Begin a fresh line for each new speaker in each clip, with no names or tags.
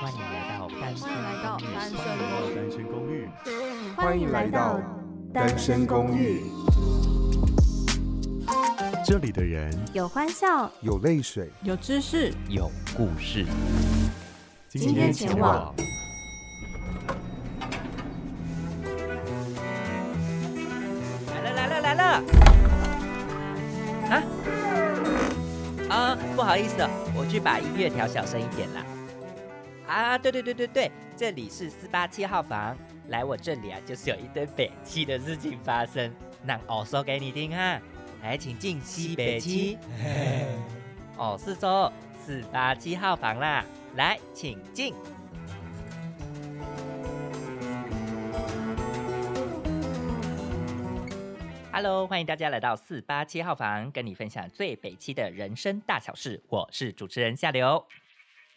欢迎来到单身公寓。
欢迎来到单身公寓。
这里的人
有欢笑，
有泪水，
有知识，
有故事。
今天前往。
来了来了来了！啊啊，不好意思，我去把音乐调小声一点啦。啊，对对对对对，这里是四八七号房，来我这里啊，就是有一堆北七的事情发生，那我说给你听哈。来，请进西北七。哦，是说四八七号房啦，来，请进。Hello，欢迎大家来到四八七号房，跟你分享最北七的人生大小事。我是主持人夏刘。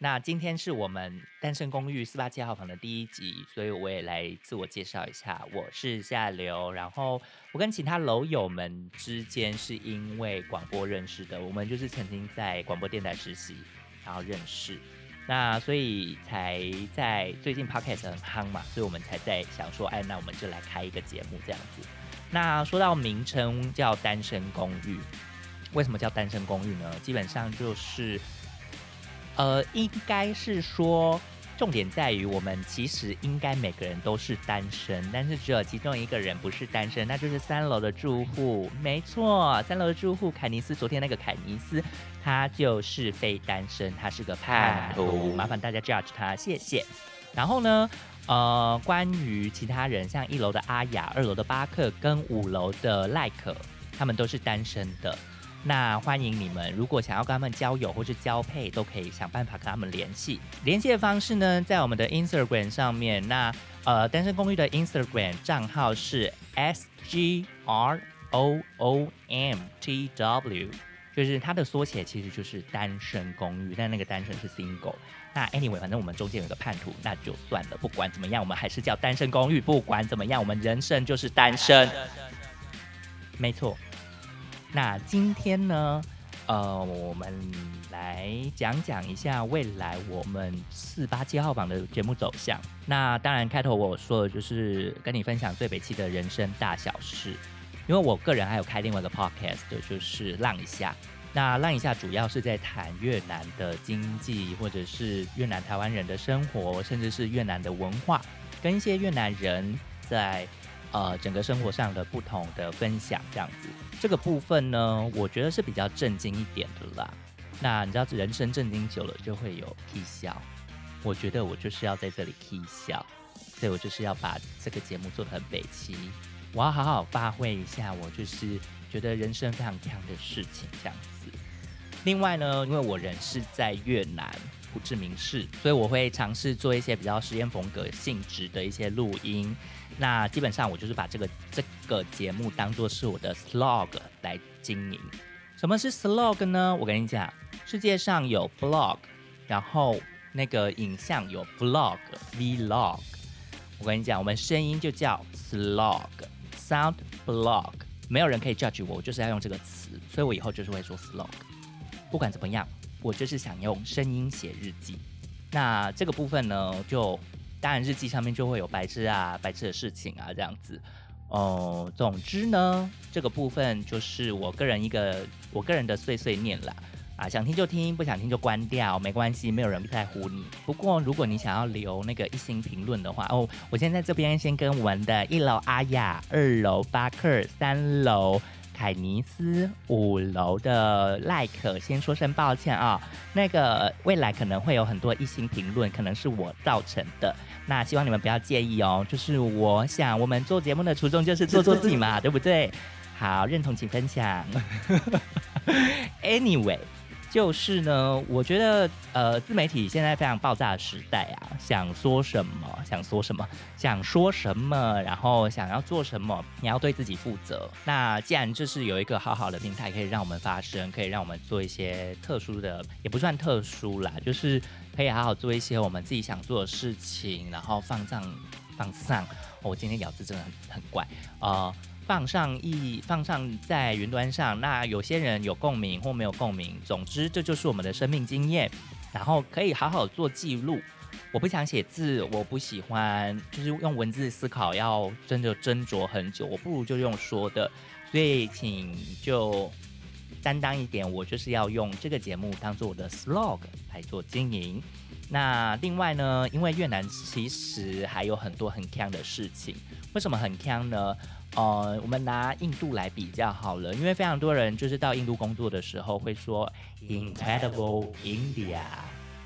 那今天是我们单身公寓四八七号房的第一集，所以我也来自我介绍一下，我是夏刘。然后我跟其他楼友们之间是因为广播认识的，我们就是曾经在广播电台实习，然后认识。那所以才在最近 Podcast 很夯嘛，所以我们才在想说，哎，那我们就来开一个节目这样子。那说到名称叫单身公寓，为什么叫单身公寓呢？基本上就是。呃，应该是说，重点在于我们其实应该每个人都是单身，但是只有其中一个人不是单身，那就是三楼的住户。没错，三楼的住户凯尼斯，昨天那个凯尼斯，他就是非单身，他是个叛徒，麻烦大家 judge 他，谢谢。然后呢，呃，关于其他人，像一楼的阿雅、二楼的巴克跟五楼的赖可，他们都是单身的。那欢迎你们，如果想要跟他们交友或是交配，都可以想办法跟他们联系。联系的方式呢，在我们的 Instagram 上面。那呃，单身公寓的 Instagram 账号是 S G R O O M T W，就是它的缩写，其实就是单身公寓，但那个单身是 single。那 anyway，反正我们中间有个叛徒，那就算了。不管怎么样，我们还是叫单身公寓。不管怎么样，我们人生就是单身。没错。那今天呢，呃，我们来讲讲一下未来我们四八七号房的节目走向。那当然，开头我说的就是跟你分享最北七的人生大小事，因为我个人还有开另外一个 podcast，就是浪一下。那浪一下主要是在谈越南的经济，或者是越南台湾人的生活，甚至是越南的文化，跟一些越南人在。呃，整个生活上的不同的分享，这样子，这个部分呢，我觉得是比较震惊一点的啦。那你知道，人生震惊久了就会有 k 笑。我觉得我就是要在这里 k 笑，所以我就是要把这个节目做得很北齐。我要好好发挥一下，我就是觉得人生非常强的事情这样子。另外呢，因为我人是在越南胡志明市，所以我会尝试做一些比较实验风格性质的一些录音。那基本上我就是把这个这个节目当做是我的 slog 来经营。什么是 slog 呢？我跟你讲，世界上有 blog，然后那个影像有 vlog，vlog。我跟你讲，我们声音就叫 slog，sound blog。没有人可以 judge 我，我就是要用这个词，所以我以后就是会说 slog。不管怎么样，我就是想用声音写日记。那这个部分呢，就。当然，日记上面就会有白痴啊、白痴的事情啊，这样子。哦、总之呢，这个部分就是我个人一个我个人的碎碎念啦。啊，想听就听，不想听就关掉，没关系，没有人在乎你。不过，如果你想要留那个一星评论的话，哦，我先在这边先跟我们的一楼阿雅、二楼巴克、三楼。凯尼斯五楼的赖可先说声抱歉啊，那个未来可能会有很多一星评论，可能是我造成的，那希望你们不要介意哦。就是我想我们做节目的初衷就是做做自己嘛，对不对？好，认同请分享。Anyway。就是呢，我觉得呃，自媒体现在非常爆炸的时代啊，想说什么，想说什么，想说什么，然后想要做什么，你要对自己负责。那既然就是有一个好好的平台，可以让我们发声，可以让我们做一些特殊的，也不算特殊啦，就是可以好好做一些我们自己想做的事情，然后放上放上。我今天咬字真的很很怪啊。呃放上一放上在云端上，那有些人有共鸣或没有共鸣，总之这就是我们的生命经验，然后可以好好做记录。我不想写字，我不喜欢就是用文字思考，要真的斟酌很久，我不如就用说的。所以请就担当一点，我就是要用这个节目当做我的 slog 来做经营。那另外呢，因为越南其实还有很多很锵的事情，为什么很锵呢？呃，我们拿印度来比较好了，因为非常多人就是到印度工作的时候会说 Incredible India。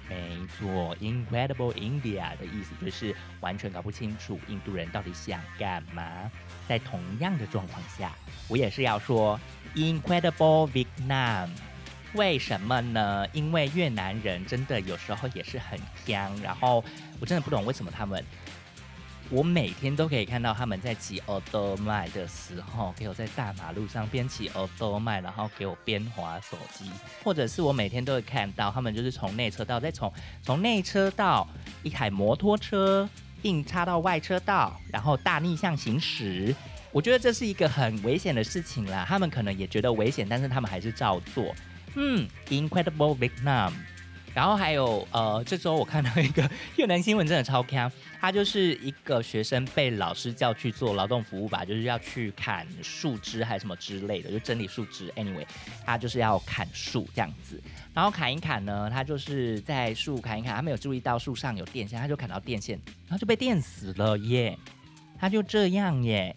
没错，Incredible India 的意思就是完全搞不清楚印度人到底想干嘛。在同样的状况下，我也是要说 Incredible Vietnam。为什么呢？因为越南人真的有时候也是很香，然后我真的不懂为什么他们。我每天都可以看到他们在骑欧兜迈的时候，给我在大马路上边骑欧兜迈，然后给我边滑手机，或者是我每天都会看到他们就是从内车道再从从内车道一台摩托车硬插到外车道，然后大逆向行驶。我觉得这是一个很危险的事情啦，他们可能也觉得危险，但是他们还是照做。嗯，Incredible Vietnam。然后还有呃，这周我看到一个越南新闻，真的超锵。他就是一个学生被老师叫去做劳动服务吧，就是要去砍树枝还是什么之类的，就整理树枝。Anyway，他就是要砍树这样子。然后砍一砍呢，他就是在树砍一砍，他没有注意到树上有电线，他就砍到电线，然后就被电死了耶。他就这样耶。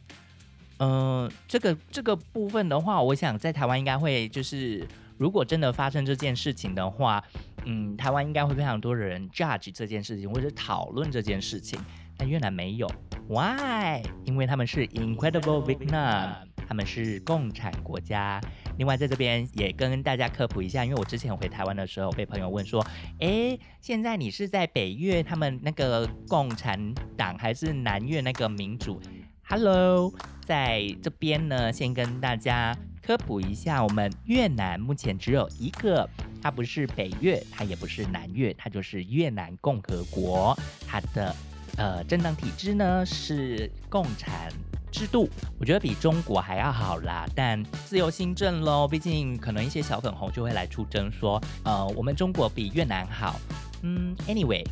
嗯、这个这个部分的话，我想在台湾应该会就是，如果真的发生这件事情的话。嗯，台湾应该会非常多的人 judge 这件事情，或者讨论这件事情，但越南没有，Why？因为他们是 Incredible Vietnam，他们是共产国家。另外，在这边也跟大家科普一下，因为我之前回台湾的时候，被朋友问说，诶，现在你是在北越他们那个共产党，还是南越那个民主？Hello，在这边呢，先跟大家。科普一下，我们越南目前只有一个，它不是北越，它也不是南越，它就是越南共和国。它的呃政党体制呢是共产制度，我觉得比中国还要好啦。但自由新政喽，毕竟可能一些小粉红就会来出征说，呃，我们中国比越南好。嗯，anyway，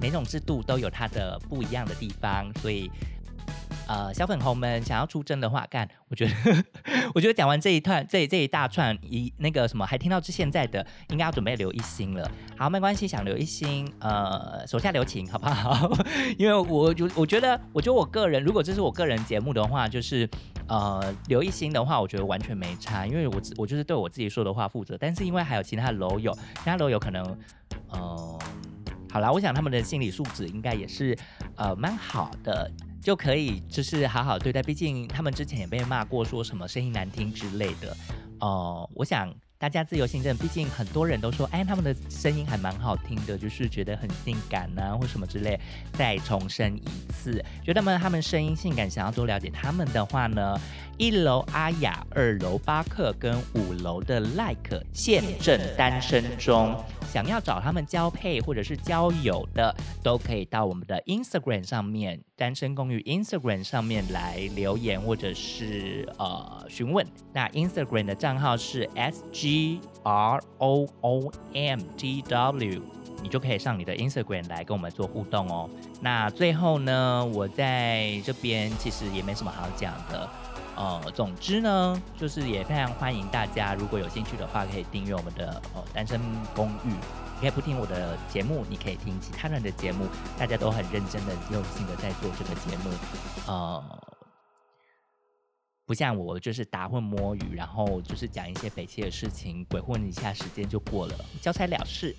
每种制度都有它的不一样的地方，所以。呃，小粉红们想要出征的话，干，我觉得，我觉得讲完这一段，这这一大串，一那个什么，还听到至现在的，应该要准备留一星了。好，没关系，想留一星，呃，手下留情，好不好？因为我就我觉得，我觉得我个人，如果这是我个人节目的话，就是呃，留一星的话，我觉得完全没差，因为我我就是对我自己说的话负责。但是因为还有其他的楼友，其他楼友可能，呃，好啦，我想他们的心理素质应该也是呃蛮好的。就可以就是好好对待，毕竟他们之前也被骂过，说什么声音难听之类的。哦、我想大家自由心证，毕竟很多人都说，哎，他们的声音还蛮好听的，就是觉得很性感呐、或什么之类。再重申一次，觉得们他们声音性感，想要多了解他们的话呢，一楼阿雅，二楼巴克跟五楼的 Like 现正单身中。想要找他们交配或者是交友的，都可以到我们的 Instagram 上面，单身公寓 Instagram 上面来留言或者是呃询问。那 Instagram 的账号是 s g r o o m t w，你就可以上你的 Instagram 来跟我们做互动哦。那最后呢，我在这边其实也没什么好讲的。呃，总之呢，就是也非常欢迎大家，如果有兴趣的话，可以订阅我们的呃单身公寓。你可以不听我的节目，你可以听其他人的节目，大家都很认真的、用心的在做这个节目。呃，不像我，就是打混摸鱼，然后就是讲一些北气的事情，鬼混一下时间就过了，交差了事。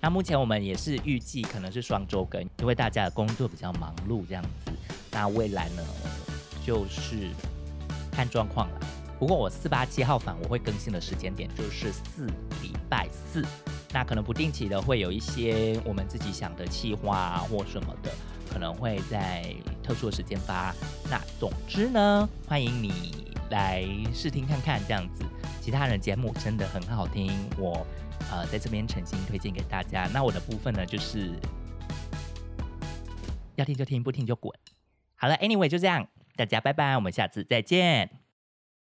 那目前我们也是预计可能是双周更，因为大家的工作比较忙碌这样子。那未来呢，就是。看状况了，不过我四八七号房我会更新的时间点就是四礼拜四，那可能不定期的会有一些我们自己想的企划或什么的，可能会在特殊的时间发。那总之呢，欢迎你来试听看看这样子，其他人节目真的很好听，我呃在这边诚心推荐给大家。那我的部分呢，就是要听就听，不听就滚。好了，Anyway 就这样。大家拜拜，我们下次再见。